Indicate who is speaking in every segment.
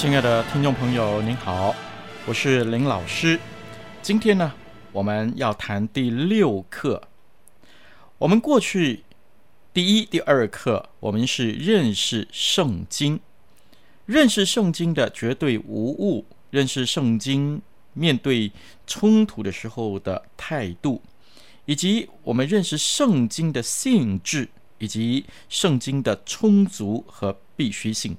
Speaker 1: 亲爱的听众朋友，您好，我是林老师。今天呢，我们要谈第六课。我们过去第一、第二课，我们是认识圣经，认识圣经的绝对无误，认识圣经面对冲突的时候的态度，以及我们认识圣经的性质，以及圣经的充足和必须性。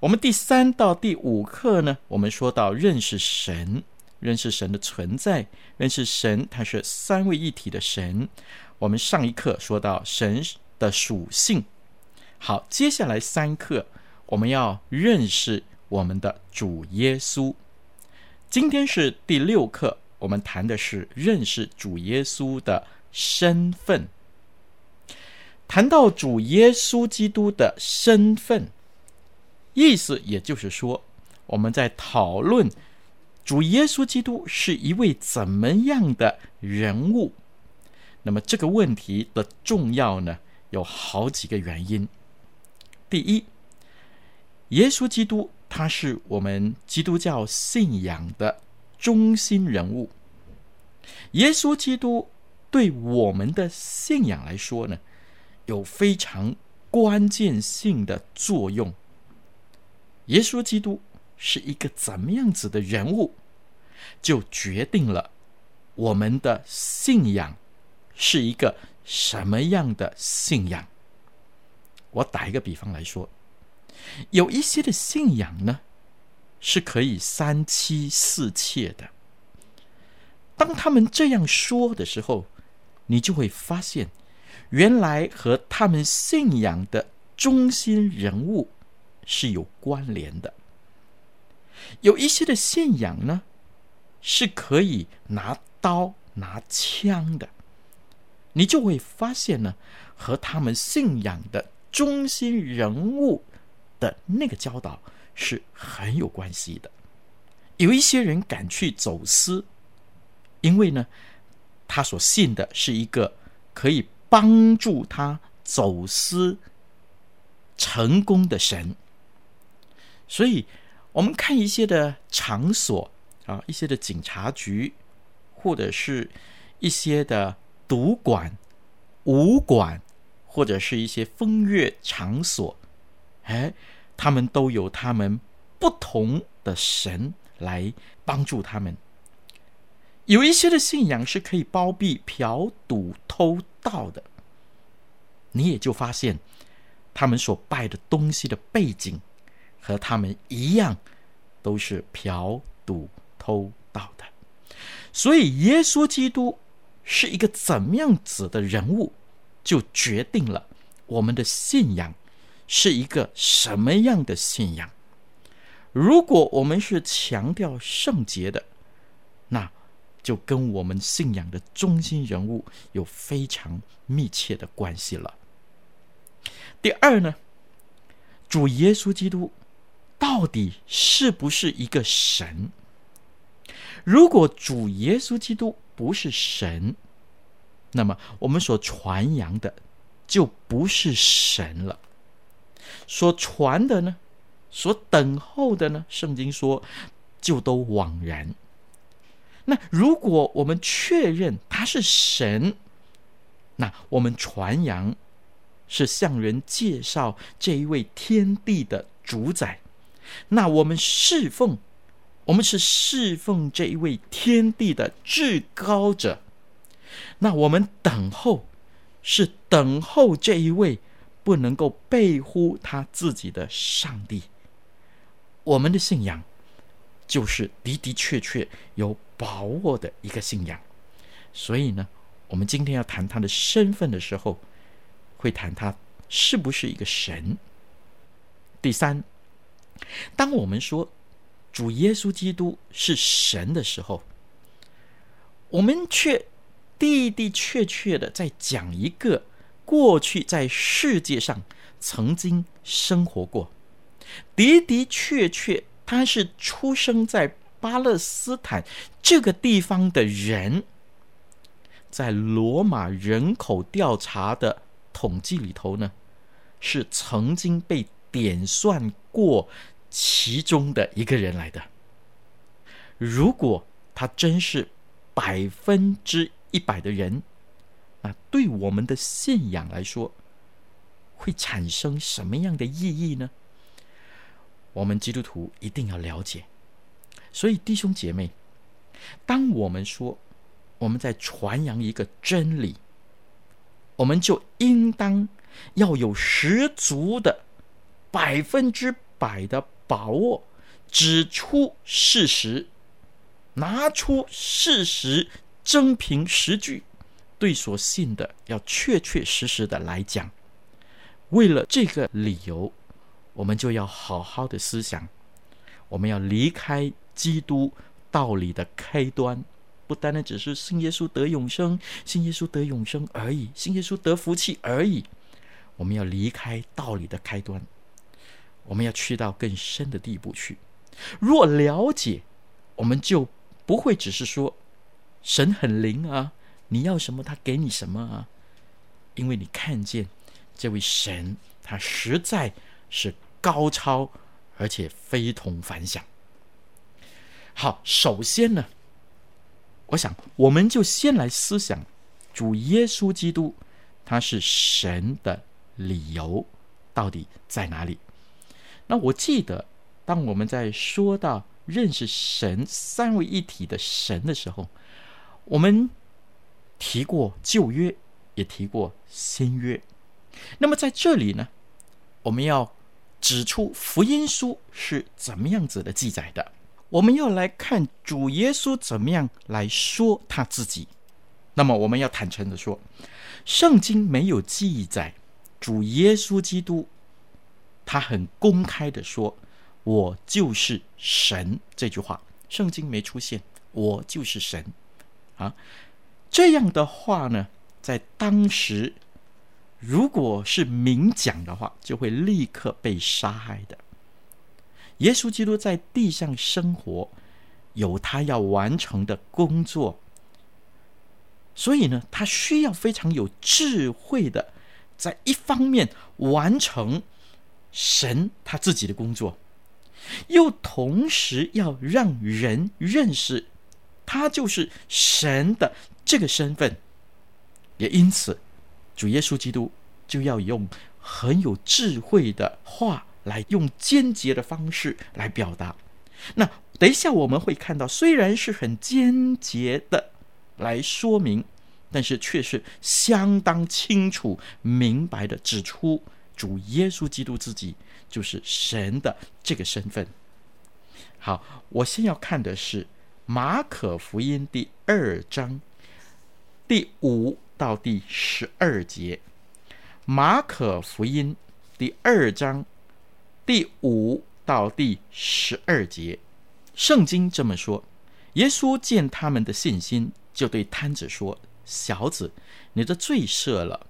Speaker 1: 我们第三到第五课呢，我们说到认识神，认识神的存在，认识神，他是三位一体的神。我们上一课说到神的属性。好，接下来三课我们要认识我们的主耶稣。今天是第六课，我们谈的是认识主耶稣的身份。谈到主耶稣基督的身份。意思也就是说，我们在讨论主耶稣基督是一位怎么样的人物。那么这个问题的重要呢，有好几个原因。第一，耶稣基督他是我们基督教信仰的中心人物。耶稣基督对我们的信仰来说呢，有非常关键性的作用。耶稣基督是一个怎么样子的人物，就决定了我们的信仰是一个什么样的信仰。我打一个比方来说，有一些的信仰呢，是可以三妻四妾的。当他们这样说的时候，你就会发现，原来和他们信仰的中心人物。是有关联的。有一些的信仰呢，是可以拿刀拿枪的，你就会发现呢，和他们信仰的中心人物的那个教导是很有关系的。有一些人敢去走私，因为呢，他所信的是一个可以帮助他走私成功的神。所以，我们看一些的场所啊，一些的警察局，或者是一些的赌馆、武馆，或者是一些风月场所，哎，他们都有他们不同的神来帮助他们。有一些的信仰是可以包庇嫖赌偷盗的，你也就发现他们所拜的东西的背景。和他们一样，都是嫖赌偷盗的。所以，耶稣基督是一个怎么样子的人物，就决定了我们的信仰是一个什么样的信仰。如果我们是强调圣洁的，那就跟我们信仰的中心人物有非常密切的关系了。第二呢，主耶稣基督。到底是不是一个神？如果主耶稣基督不是神，那么我们所传扬的就不是神了。所传的呢，所等候的呢，圣经说就都枉然。那如果我们确认他是神，那我们传扬是向人介绍这一位天地的主宰。那我们侍奉，我们是侍奉这一位天地的至高者。那我们等候，是等候这一位不能够背乎他自己的上帝。我们的信仰，就是的的确确有把握的一个信仰。所以呢，我们今天要谈他的身份的时候，会谈他是不是一个神。第三，当我们说主耶稣基督是神的时候，我们却的的确确的在讲一个过去在世界上曾经生活过，的的确确他是出生在巴勒斯坦这个地方的人，在罗马人口调查的统计里头呢，是曾经被点算过其中的一个人来的。如果他真是百分之一百的人，那对我们的信仰来说，会产生什么样的意义呢？我们基督徒一定要了解。所以弟兄姐妹，当我们说我们在传扬一个真理，我们就应当要有十足的百分之百的把握，指出事实，拿出事实。真凭实据，对所信的要确确实实的来讲。为了这个理由，我们就要好好的思想。我们要离开基督道理的开端，不单单只是信耶稣得永生，信耶稣得永生而已，信耶稣得福气而已。我们要离开道理的开端，我们要去到更深的地步去。若了解，我们就不会只是说。神很灵啊！你要什么，他给你什么啊！因为你看见这位神，他实在是高超，而且非同凡响。好，首先呢，我想我们就先来思想主耶稣基督他是神的理由到底在哪里？那我记得，当我们在说到认识神三位一体的神的时候，我们提过旧约，也提过新约。那么在这里呢，我们要指出福音书是怎么样子的记载的。我们要来看主耶稣怎么样来说他自己。那么我们要坦诚的说，圣经没有记载主耶稣基督，他很公开的说：“我就是神。”这句话，圣经没出现。我就是神。啊，这样的话呢，在当时，如果是明讲的话，就会立刻被杀害的。耶稣基督在地上生活，有他要完成的工作，所以呢，他需要非常有智慧的，在一方面完成神他自己的工作，又同时要让人认识。他就是神的这个身份，也因此，主耶稣基督就要用很有智慧的话来用间接的方式来表达。那等一下我们会看到，虽然是很间接的来说明，但是却是相当清楚明白的指出，主耶稣基督自己就是神的这个身份。好，我先要看的是。马可福音第二章第五到第十二节。马可福音第二章第五到第十二节，圣经这么说：耶稣见他们的信心，就对瘫子说：“小子，你的罪赦了。”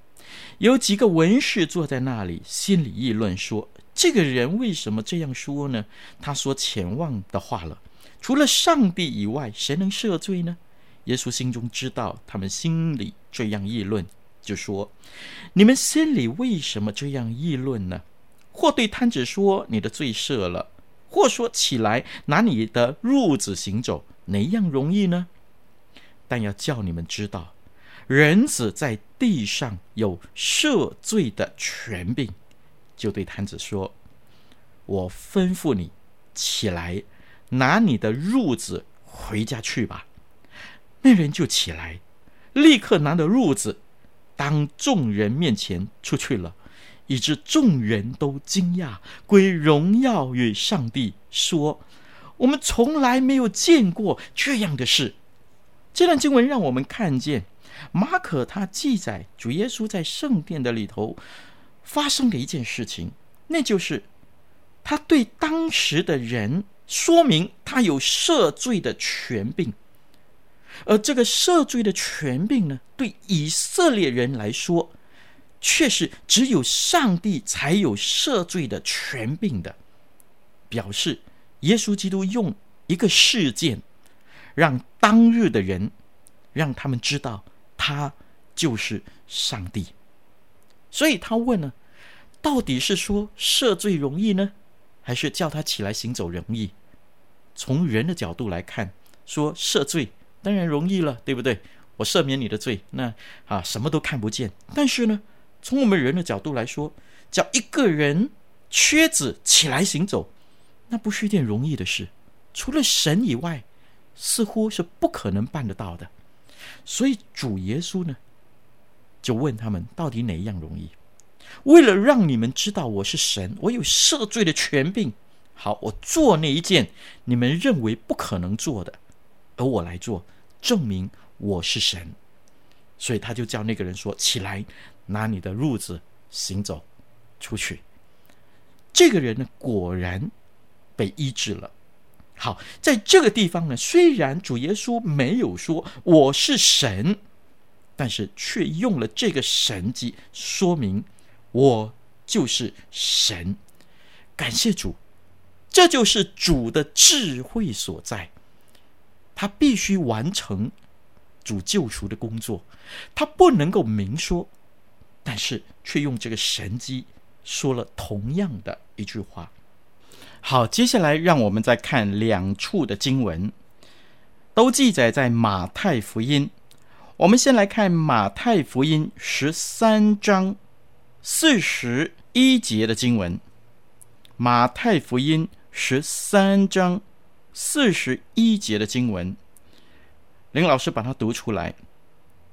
Speaker 1: 有几个文士坐在那里，心里议论说：“这个人为什么这样说呢？他说僭妄的话了。”除了上帝以外，谁能赦罪呢？耶稣心中知道他们心里这样议论，就说：“你们心里为什么这样议论呢？或对瘫子说：‘你的罪赦了’，或说：‘起来，拿你的褥子行走’，哪样容易呢？但要叫你们知道，人子在地上有赦罪的权柄，就对坛子说：“我吩咐你起来，拿你的褥子回家去吧。”那人就起来，立刻拿着褥子，当众人面前出去了，以致众人都惊讶，归荣耀与上帝，说：“我们从来没有见过这样的事。”这段经文让我们看见。马可他记载主耶稣在圣殿的里头发生的一件事情，那就是他对当时的人说明他有赦罪的权柄，而这个赦罪的权柄呢，对以色列人来说，却是只有上帝才有赦罪的权柄的，表示耶稣基督用一个事件，让当日的人让他们知道。他就是上帝，所以他问呢，到底是说赦罪容易呢，还是叫他起来行走容易？从人的角度来看，说赦罪当然容易了，对不对？我赦免你的罪，那啊什么都看不见。但是呢，从我们人的角度来说，叫一个人瘸子起来行走，那不是一件容易的事，除了神以外，似乎是不可能办得到的。所以主耶稣呢，就问他们到底哪一样容易？为了让你们知道我是神，我有赦罪的权柄。好，我做那一件你们认为不可能做的，而我来做，证明我是神。所以他就叫那个人说：“起来，拿你的褥子行走出去。”这个人呢，果然被医治了。好，在这个地方呢，虽然主耶稣没有说我是神，但是却用了这个神迹说明我就是神。感谢主，这就是主的智慧所在。他必须完成主救赎的工作，他不能够明说，但是却用这个神迹说了同样的一句话。好，接下来让我们再看两处的经文，都记载在马太福音。我们先来看马太福音十三章四十一节的经文。马太福音十三章四十一节的经文，林老师把它读出来。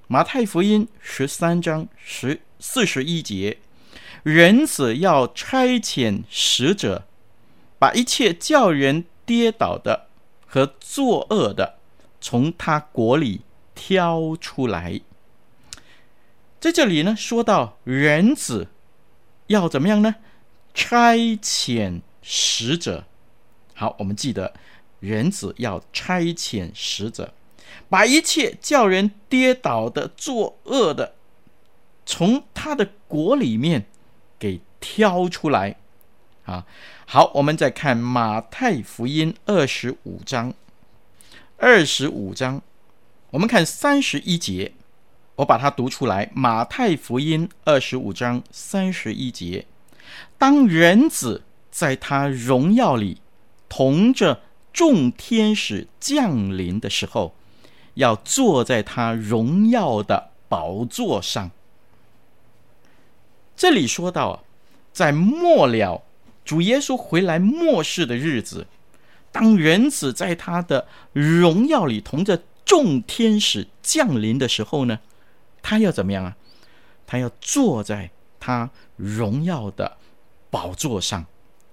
Speaker 1: 马太福音十三章十四十一节，人子要差遣使者。把一切叫人跌倒的和作恶的，从他国里挑出来。在这里呢，说到人子要怎么样呢？差遣使者。好，我们记得人子要差遣使者，把一切叫人跌倒的、作恶的，从他的国里面给挑出来。啊，好，我们再看马太福音二十五章，二十五章，我们看三十一节，我把它读出来。马太福音二十五章三十一节，当人子在他荣耀里同着众天使降临的时候，要坐在他荣耀的宝座上。这里说到，在末了。主耶稣回来末世的日子，当人子在他的荣耀里同着众天使降临的时候呢，他要怎么样啊？他要坐在他荣耀的宝座上。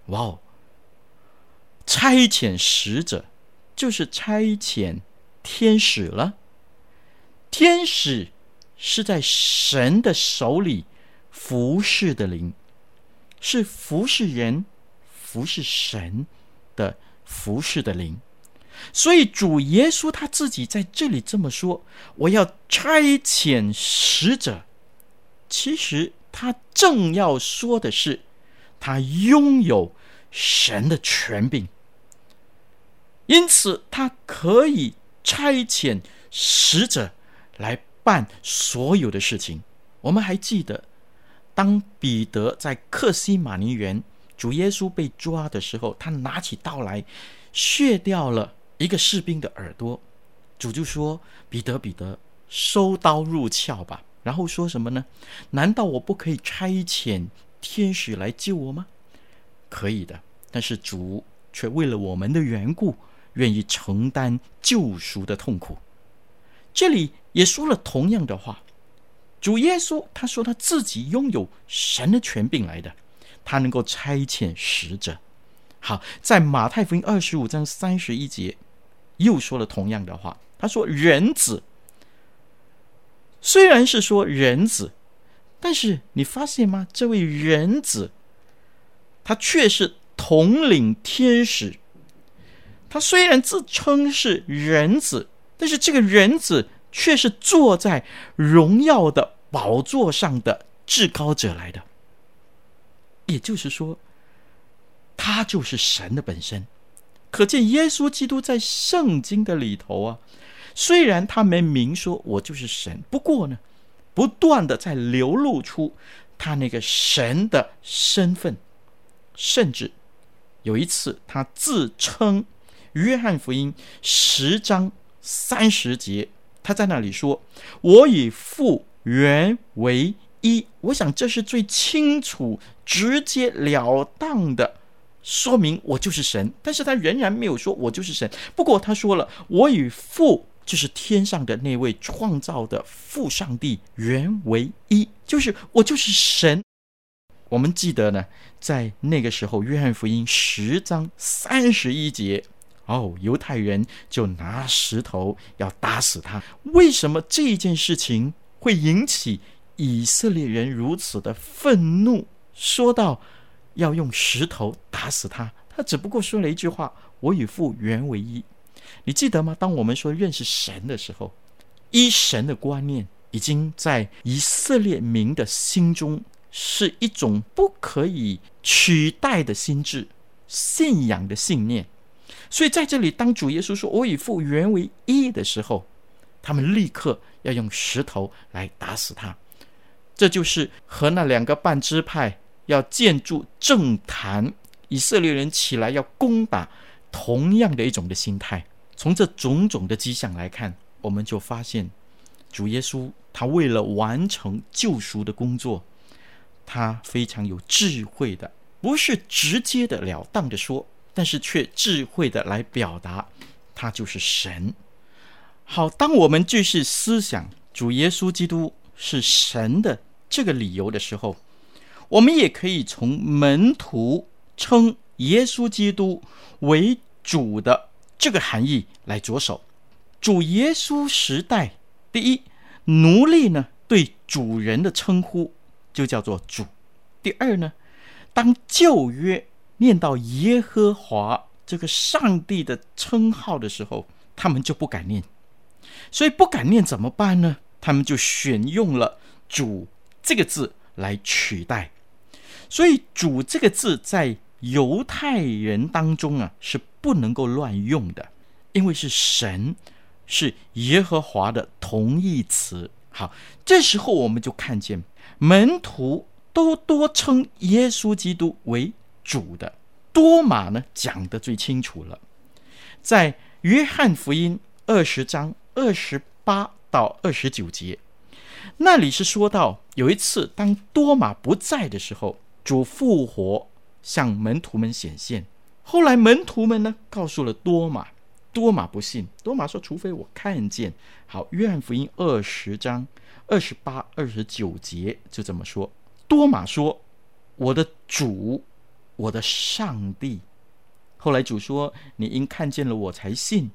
Speaker 1: 哇哦！差遣使者就是差遣天使了。天使是在神的手里服侍的灵。是服侍人、服侍神的服侍的灵，所以主耶稣他自己在这里这么说：“我要差遣使者。”其实他正要说的是，他拥有神的权柄，因此他可以差遣使者来办所有的事情。我们还记得。当彼得在克西马尼园，主耶稣被抓的时候，他拿起刀来，削掉了一个士兵的耳朵。主就说：“彼得，彼得，收刀入鞘吧。然后说什么呢？难道我不可以差遣天使来救我吗？可以的，但是主却为了我们的缘故，愿意承担救赎的痛苦。这里也说了同样的话。主耶稣他说他自己拥有神的权柄来的，他能够差遣使者。好，在马太福音二十五章三十一节又说了同样的话。他说：“人子虽然是说人子，但是你发现吗？这位人子他却是统领天使。他虽然自称是人子，但是这个人子。”却是坐在荣耀的宝座上的至高者来的，也就是说，他就是神的本身。可见耶稣基督在圣经的里头啊，虽然他没明说我就是神，不过呢，不断的在流露出他那个神的身份，甚至有一次他自称，约翰福音十章三十节。他在那里说：“我与父原为一。”我想这是最清楚、直截了当的说明我就是神。但是他仍然没有说我就是神。不过他说了：“我与父就是天上的那位创造的父上帝原为一，就是我就是神。”我们记得呢，在那个时候，《约翰福音》十章三十一节。哦，犹太人就拿石头要打死他。为什么这件事情会引起以色列人如此的愤怒？说到要用石头打死他，他只不过说了一句话：“我与父原为一。”你记得吗？当我们说认识神的时候，一神的观念已经在以色列民的心中是一种不可以取代的心智、信仰的信念。所以在这里，当主耶稣说“我与父原为一”的时候，他们立刻要用石头来打死他。这就是和那两个半支派要建筑政坛，以色列人起来要攻打同样的一种的心态。从这种种的迹象来看，我们就发现主耶稣他为了完成救赎的工作，他非常有智慧的，不是直接的了当的说。但是却智慧的来表达，他就是神。好，当我们继续思想主耶稣基督是神的这个理由的时候，我们也可以从门徒称耶稣基督为主的这个含义来着手。主耶稣时代，第一，奴隶呢对主人的称呼就叫做主；第二呢，当旧约。念到耶和华这个上帝的称号的时候，他们就不敢念，所以不敢念怎么办呢？他们就选用了“主”这个字来取代。所以“主”这个字在犹太人当中啊是不能够乱用的，因为是神，是耶和华的同义词。好，这时候我们就看见门徒都多称耶稣基督为。主的多马呢，讲得最清楚了，在约翰福音二十章二十八到二十九节，那里是说到有一次当多马不在的时候，主复活向门徒们显现，后来门徒们呢告诉了多马，多马不信，多马说，除非我看见。好，约翰福音二十章二十八二十九节就这么说，多马说，我的主。我的上帝。后来主说：“你因看见了我才信，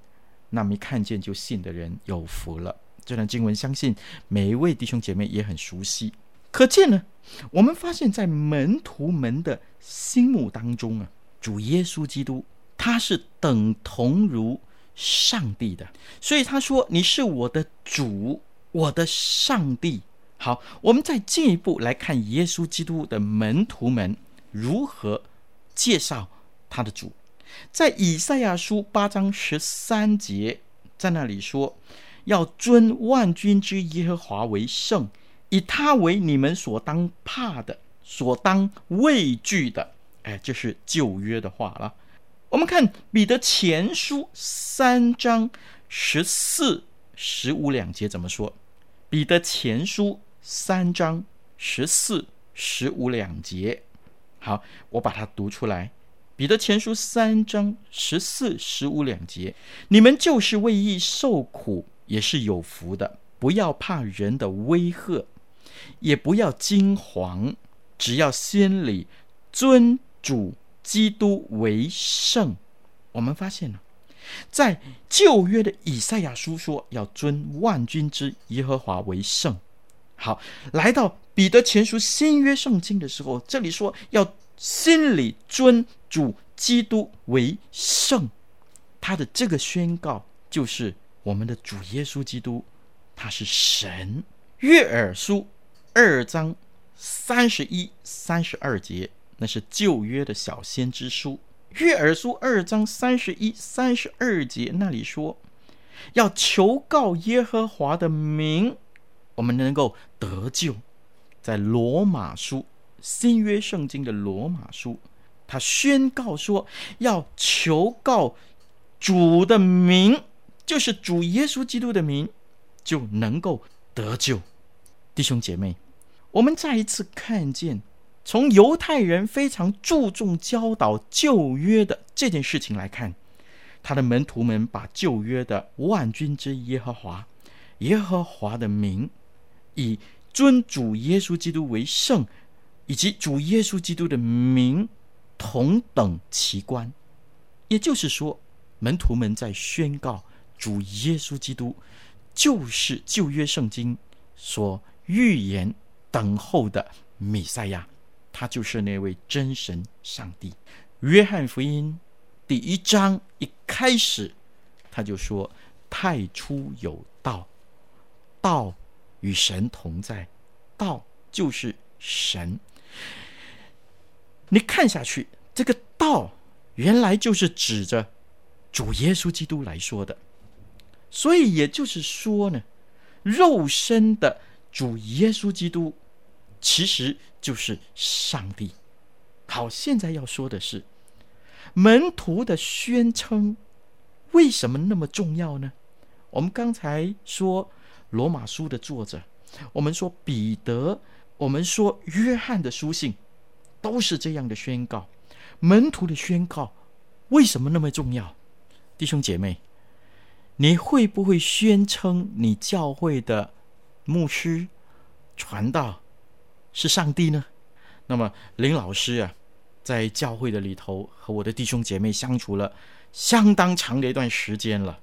Speaker 1: 那没看见就信的人有福了。”这段经文相信每一位弟兄姐妹也很熟悉。可见呢，我们发现，在门徒们的心目当中啊，主耶稣基督他是等同如上帝的，所以他说：“你是我的主，我的上帝。”好，我们再进一步来看耶稣基督的门徒们如何。介绍他的主，在以赛亚书八章十三节，在那里说：“要尊万军之耶和华为圣，以他为你们所当怕的，所当畏惧的。”哎，这是旧约的话了。我们看彼得前书三章十四、十五两节怎么说？彼得前书三章十四、十五两节。好，我把它读出来。彼得前书三章十四、十五两节：你们就是为义受苦，也是有福的。不要怕人的威吓，也不要惊惶，只要心里尊主基督为圣。我们发现了，在旧约的以赛亚书说要尊万军之耶和华为圣。好，来到彼得前书新约圣经的时候，这里说要心里尊主基督为圣。他的这个宣告就是我们的主耶稣基督，他是神。约珥书二章三十一、三十二节，那是旧约的小先知书。约珥书二章三十一、三十二节那里说，要求告耶和华的名，我们能够得救。在罗马书新约圣经的罗马书，他宣告说，要求告主的名，就是主耶稣基督的名，就能够得救。弟兄姐妹，我们再一次看见。从犹太人非常注重教导旧约的这件事情来看，他的门徒们把旧约的万军之耶和华、耶和华的名，以尊主耶稣基督为圣，以及主耶稣基督的名同等奇观。也就是说，门徒们在宣告主耶稣基督就是旧约圣经所预言等候的弥赛亚。他就是那位真神上帝。约翰福音第一章一开始，他就说：“太初有道，道与神同在，道就是神。”你看下去，这个道原来就是指着主耶稣基督来说的。所以也就是说呢，肉身的主耶稣基督。其实就是上帝。好，现在要说的是门徒的宣称为什么那么重要呢？我们刚才说罗马书的作者，我们说彼得，我们说约翰的书信，都是这样的宣告。门徒的宣告为什么那么重要？弟兄姐妹，你会不会宣称你教会的牧师传道是上帝呢？那么林老师啊，在教会的里头和我的弟兄姐妹相处了相当长的一段时间了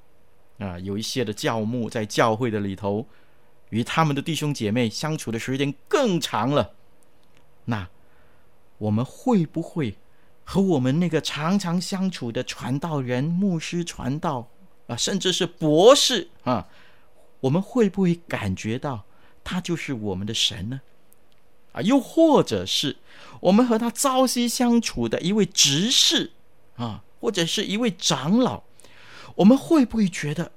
Speaker 1: 啊，有一些的教牧在教会的里头与他们的弟兄姐妹相处的时间更长了。那我们会不会和我们那个常常相处的传道人、牧师传道啊，甚至是博士啊，我们会不会感觉到他就是我们的神呢？啊，又或者是我们和他朝夕相处的一位执事啊，或者是一位长老，我们会不会觉得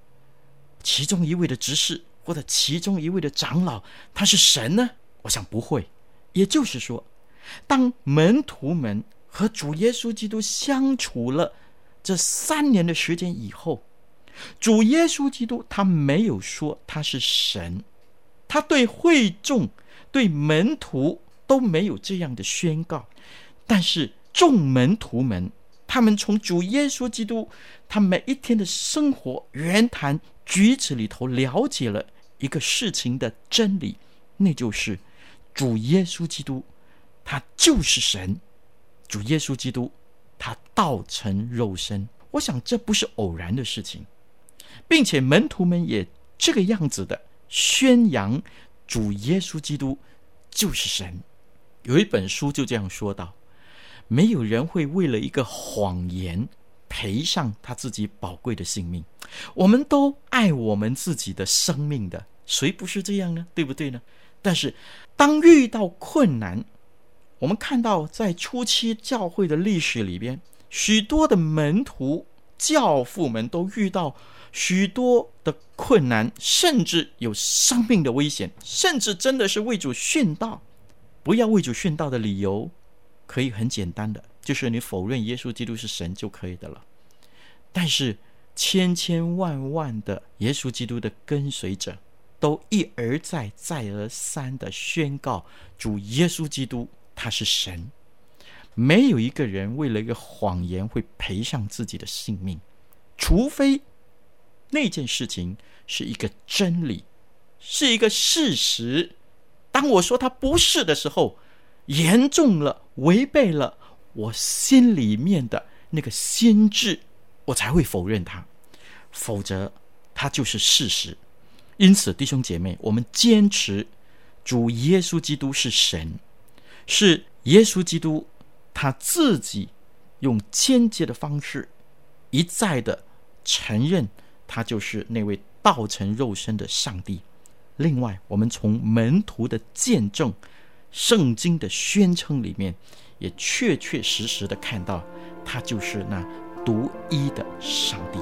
Speaker 1: 其中一位的执事或者其中一位的长老他是神呢？我想不会。也就是说，当门徒们和主耶稣基督相处了这三年的时间以后，主耶稣基督他没有说他是神，他对会众。对门徒都没有这样的宣告，但是众门徒们，他们从主耶稣基督他每一天的生活、言谈举止里头，了解了一个事情的真理，那就是主耶稣基督他就是神，主耶稣基督他道成肉身。我想这不是偶然的事情，并且门徒们也这个样子的宣扬。主耶稣基督就是神。有一本书就这样说道：没有人会为了一个谎言赔上他自己宝贵的性命。我们都爱我们自己的生命的，谁不是这样呢？对不对呢？但是当遇到困难，我们看到在初期教会的历史里边，许多的门徒、教父们都遇到。许多的困难，甚至有生命的危险，甚至真的是为主殉道。不要为主殉道的理由，可以很简单的，就是你否认耶稣基督是神就可以的了。但是千千万万的耶稣基督的跟随者，都一而再、再而三的宣告主耶稣基督他是神。没有一个人为了一个谎言会赔上自己的性命，除非那件事情是一个真理，是一个事实。当我说他不是的时候，严重了，违背了我心里面的那个心智，我才会否认它。否则，它就是事实。因此，弟兄姐妹，我们坚持主耶稣基督是神，是耶稣基督。他自己用间接的方式一再的承认，他就是那位道成肉身的上帝。另外，我们从门徒的见证、圣经的宣称里面，也确确实实的看到，他就是那独一的上帝。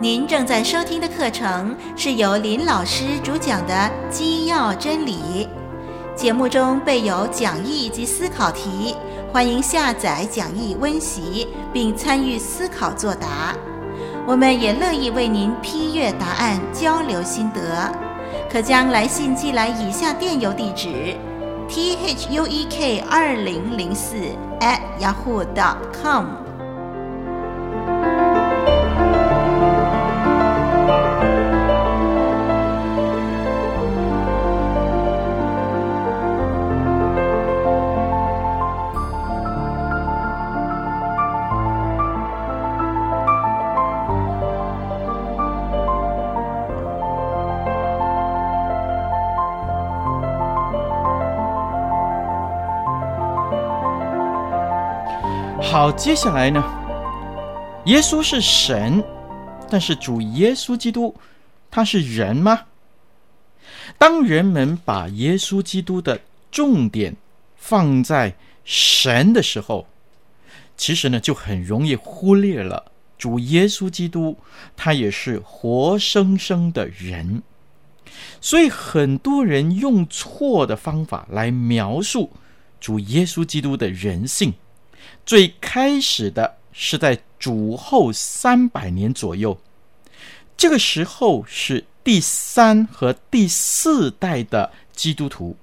Speaker 2: 您正在收听的课程是由林老师主讲的《基要真理》，节目中备有讲义及思考题，欢迎下载讲义温习并参与思考作答。我们也乐意为您批阅答案，交流心得。可将来信寄来以下电邮地址：t h u e k 二零零四 at yahoo dot com
Speaker 1: 好，接下来呢？耶稣是神，但是主耶稣基督他是人吗？当人们把耶稣基督的重点放在神的时候，其实呢就很容易忽略了主耶稣基督他也是活生生的人。所以很多人用错的方法来描述主耶稣基督的人性。最开始的是在主后三百年左右，这个时候是第三和第四代的基督徒，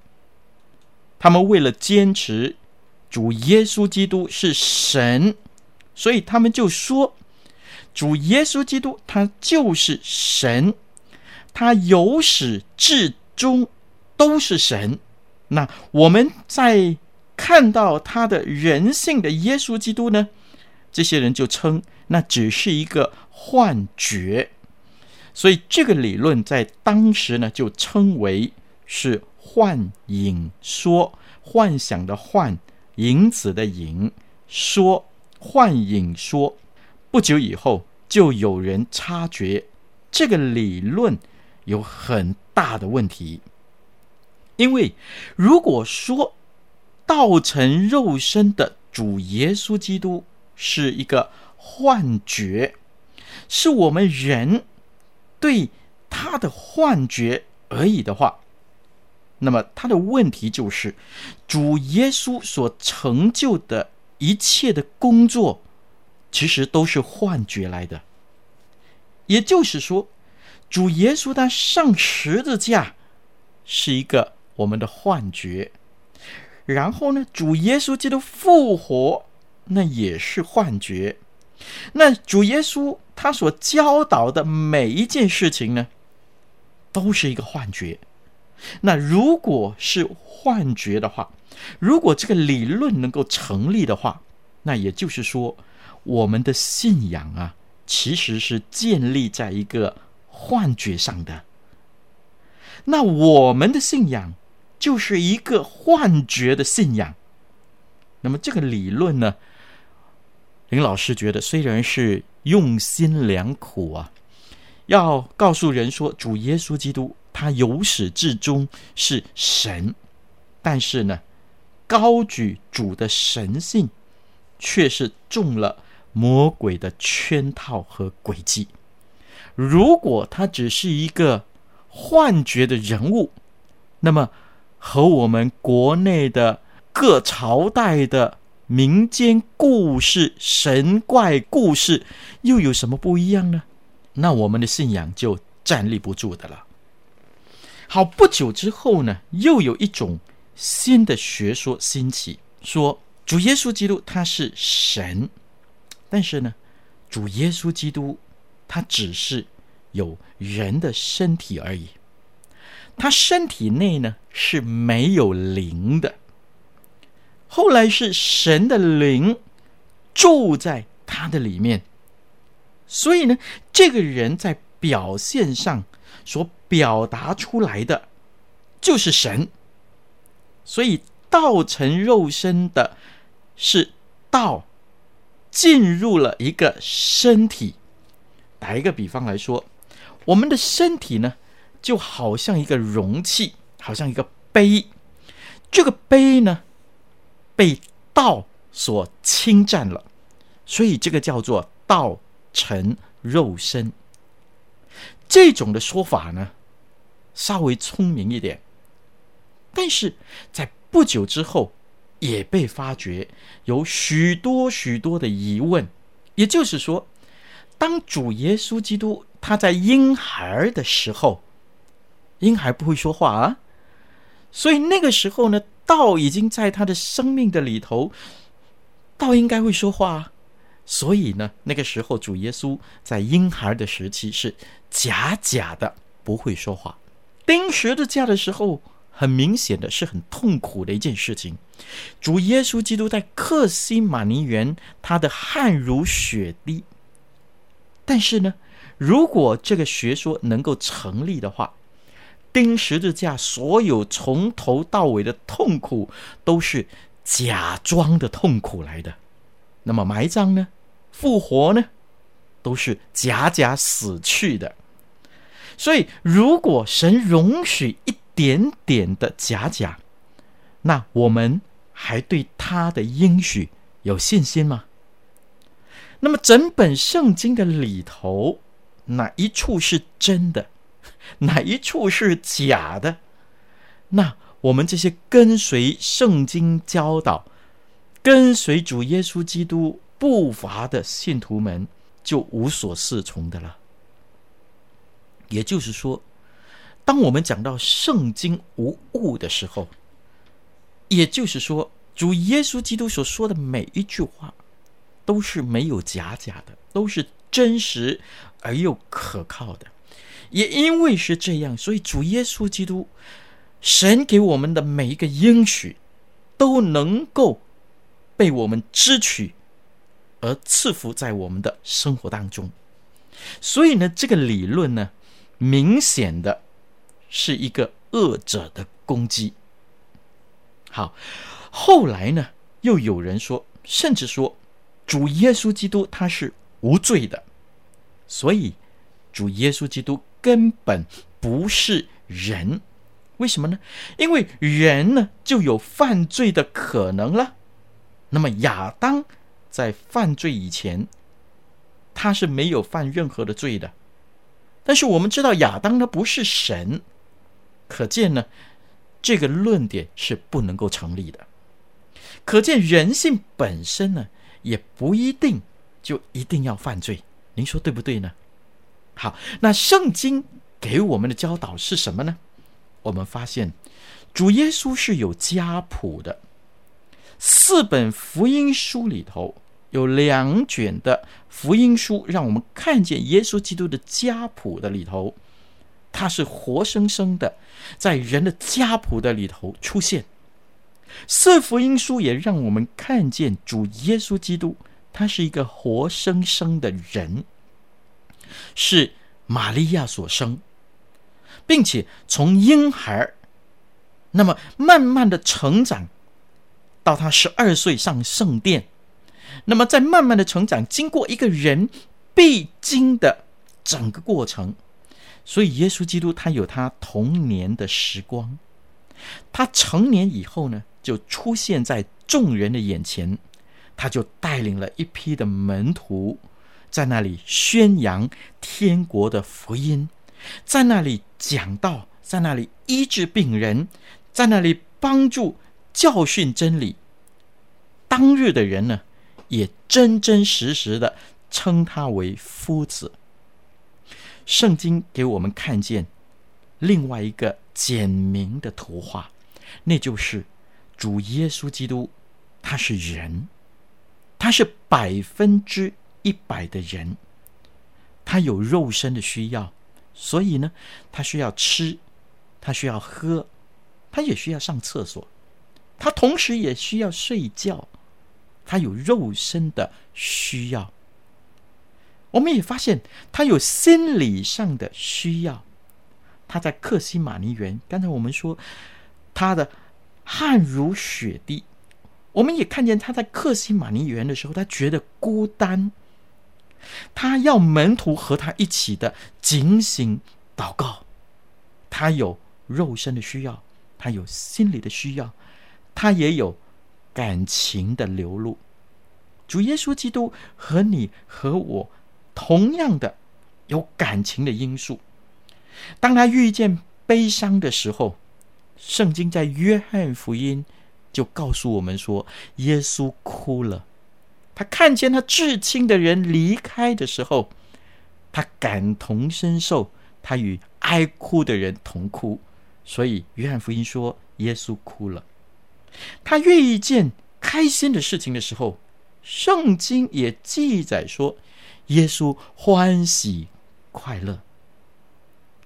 Speaker 1: 他们为了坚持主耶稣基督是神，所以他们就说主耶稣基督他就是神，他由始至终都是神。那我们在。看到他的人性的耶稣基督呢，这些人就称那只是一个幻觉，所以这个理论在当时呢就称为是幻影说，幻想的幻，影子的影，说幻影说。不久以后，就有人察觉这个理论有很大的问题，因为如果说。道成肉身的主耶稣基督是一个幻觉，是我们人对他的幻觉而已的话，那么他的问题就是，主耶稣所成就的一切的工作，其实都是幻觉来的。也就是说，主耶稣他上十字架是一个我们的幻觉。然后呢，主耶稣基督复活，那也是幻觉。那主耶稣他所教导的每一件事情呢，都是一个幻觉。那如果是幻觉的话，如果这个理论能够成立的话，那也就是说，我们的信仰啊，其实是建立在一个幻觉上的。那我们的信仰。就是一个幻觉的信仰。那么这个理论呢，林老师觉得虽然是用心良苦啊，要告诉人说主耶稣基督他由始至终是神，但是呢，高举主的神性，却是中了魔鬼的圈套和诡计。如果他只是一个幻觉的人物。那么和我们国内的各朝代的民间故事、神怪故事又有什么不一样呢？那我们的信仰就站立不住的了。好，不久之后呢，又有一种新的学说兴起，说主耶稣基督他是神，但是呢，主耶稣基督他只是有人的身体而已，他身体内呢是没有灵的。后来是神的灵住在他的里面，所以呢，这个人在表现上所表达出来的就是神。所以道成肉身的是道进入了一个身体。打一个比方来说，我们的身体呢，就好像一个容器，好像一个杯。这个杯呢，被道所侵占了，所以这个叫做道成肉身。这种的说法呢，稍微聪明一点，但是在不久之后也被发觉有许多许多的疑问。也就是说，当主耶稣基督他在婴孩的时候，婴孩不会说话啊，所以那个时候呢。道已经在他的生命的里头，道应该会说话，所以呢，那个时候主耶稣在婴孩的时期是假假的不会说话。钉十字架的时候，很明显的是很痛苦的一件事情。主耶稣基督在克西马尼园，他的汗如血滴。但是呢，如果这个学说能够成立的话，钉十字架，所有从头到尾的痛苦都是假装的痛苦来的。那么埋葬呢？复活呢？都是假假死去的。所以，如果神容许一点点的假假，那我们还对他的应许有信心吗？那么，整本圣经的里头，哪一处是真的？哪一处是假的？那我们这些跟随圣经教导、跟随主耶稣基督步伐的信徒们，就无所适从的了。也就是说，当我们讲到圣经无误的时候，也就是说，主耶稣基督所说的每一句话，都是没有假假的，都是真实而又可靠的。也因为是这样，所以主耶稣基督，神给我们的每一个应许，都能够被我们支取，而赐福在我们的生活当中。所以呢，这个理论呢，明显的是一个恶者的攻击。好，后来呢，又有人说，甚至说，主耶稣基督他是无罪的，所以主耶稣基督。根本不是人，为什么呢？因为人呢就有犯罪的可能了。那么亚当在犯罪以前，他是没有犯任何的罪的。但是我们知道亚当呢不是神，可见呢这个论点是不能够成立的。可见人性本身呢也不一定就一定要犯罪，您说对不对呢？好，那圣经给我们的教导是什么呢？我们发现主耶稣是有家谱的，四本福音书里头有两卷的福音书，让我们看见耶稣基督的家谱的里头，他是活生生的在人的家谱的里头出现。四福音书也让我们看见主耶稣基督，他是一个活生生的人。是玛利亚所生，并且从婴孩，那么慢慢的成长，到他十二岁上圣殿，那么在慢慢的成长，经过一个人必经的整个过程，所以耶稣基督他有他童年的时光，他成年以后呢，就出现在众人的眼前，他就带领了一批的门徒。在那里宣扬天国的福音，在那里讲道，在那里医治病人，在那里帮助教训真理。当日的人呢，也真真实实的称他为夫子。圣经给我们看见另外一个简明的图画，那就是主耶稣基督，他是人，他是百分之一百的人，他有肉身的需要，所以呢，他需要吃，他需要喝，他也需要上厕所，他同时也需要睡觉，他有肉身的需要。我们也发现他有心理上的需要。他在克西马尼园，刚才我们说他的汗如雪滴。我们也看见他在克西马尼园的时候，他觉得孤单。他要门徒和他一起的警醒祷告。他有肉身的需要，他有心理的需要，他也有感情的流露。主耶稣基督和你和我。同样的，有感情的因素。当他遇见悲伤的时候，圣经在约翰福音就告诉我们说，耶稣哭了。他看见他至亲的人离开的时候，他感同身受，他与哀哭的人同哭。所以约翰福音说，耶稣哭了。他遇见开心的事情的时候，圣经也记载说。耶稣欢喜快乐，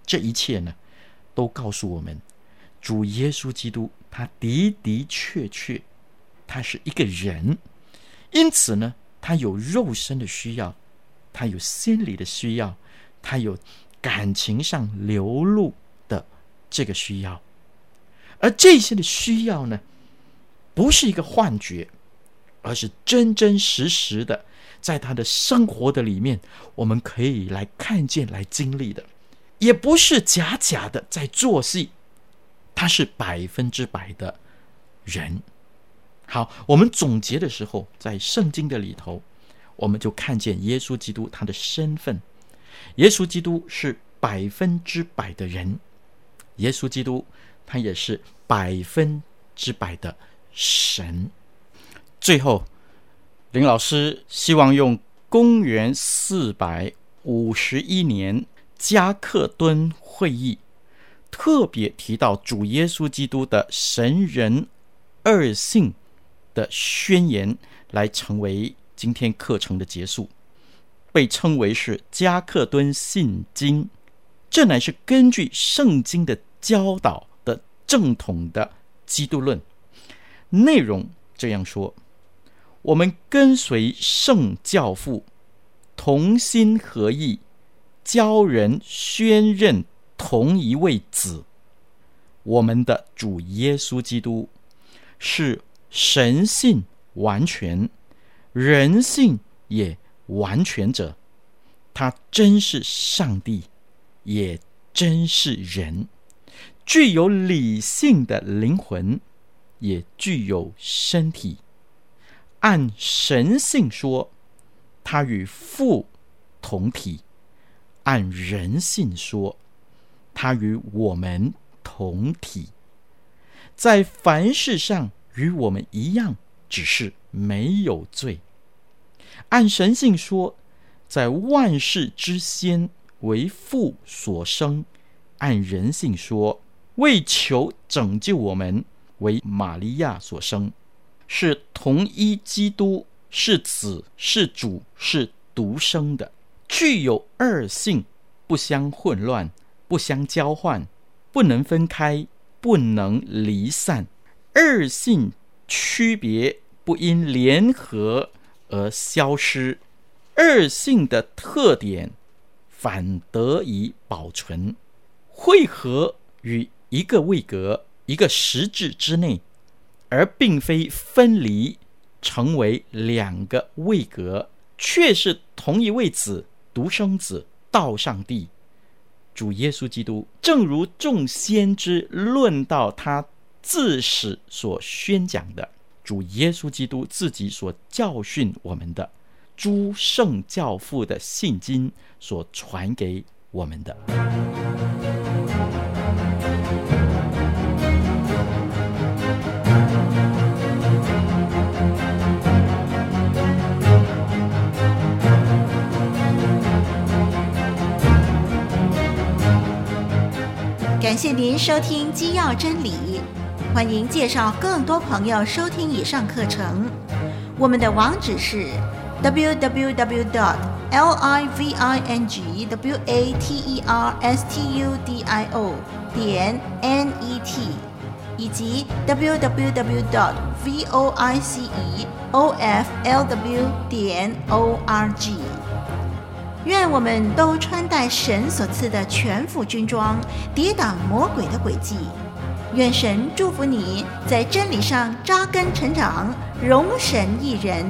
Speaker 1: 这一切呢，都告诉我们，主耶稣基督他的的确确，他是一个人，因此呢，他有肉身的需要，他有心理的需要，他有感情上流露的这个需要，而这些的需要呢，不是一个幻觉，而是真真实实的。在他的生活的里面，我们可以来看见、来经历的，也不是假假的在做戏，他是百分之百的人。好，我们总结的时候，在圣经的里头，我们就看见耶稣基督他的身份。耶稣基督是百分之百的人，耶稣基督他也是百分之百的神。最后。林老师希望用公元四百五十一年加克敦会议特别提到主耶稣基督的神人二性的宣言，来成为今天课程的结束，被称为是加克敦信经。这乃是根据圣经的教导的正统的基督论内容。这样说。我们跟随圣教父，同心合意，教人宣认同一位子。我们的主耶稣基督是神性完全，人性也完全者。他真是上帝，也真是人，具有理性的灵魂，也具有身体。按神性说，他与父同体；按人性说，他与我们同体。在凡事上与我们一样，只是没有罪。按神性说，在万事之先为父所生；按人性说，为求拯救我们，为玛利亚所生。是同一基督，是子，是主，是独生的，具有二性，不相混乱，不相交换，不能分开，不能离散。二性区别不因联合而消失，二性的特点反得以保存，汇合于一个位格、一个实质之内。而并非分离成为两个位格，却是同一位子，独生子，道上帝，主耶稣基督。正如众先知论到他自始所宣讲的主耶稣基督自己所教训我们的诸圣教父的信经所传给我们的。
Speaker 2: 感谢您收听基要真理。欢迎介绍更多朋友收听以上课程。我们的网址是 www.dot.livingwaterstudio 点 net，以及 www.dot.voiceoflw 点 org。愿我们都穿戴神所赐的全副军装，抵挡魔鬼的诡计。愿神祝福你在真理上扎根成长，荣神益人。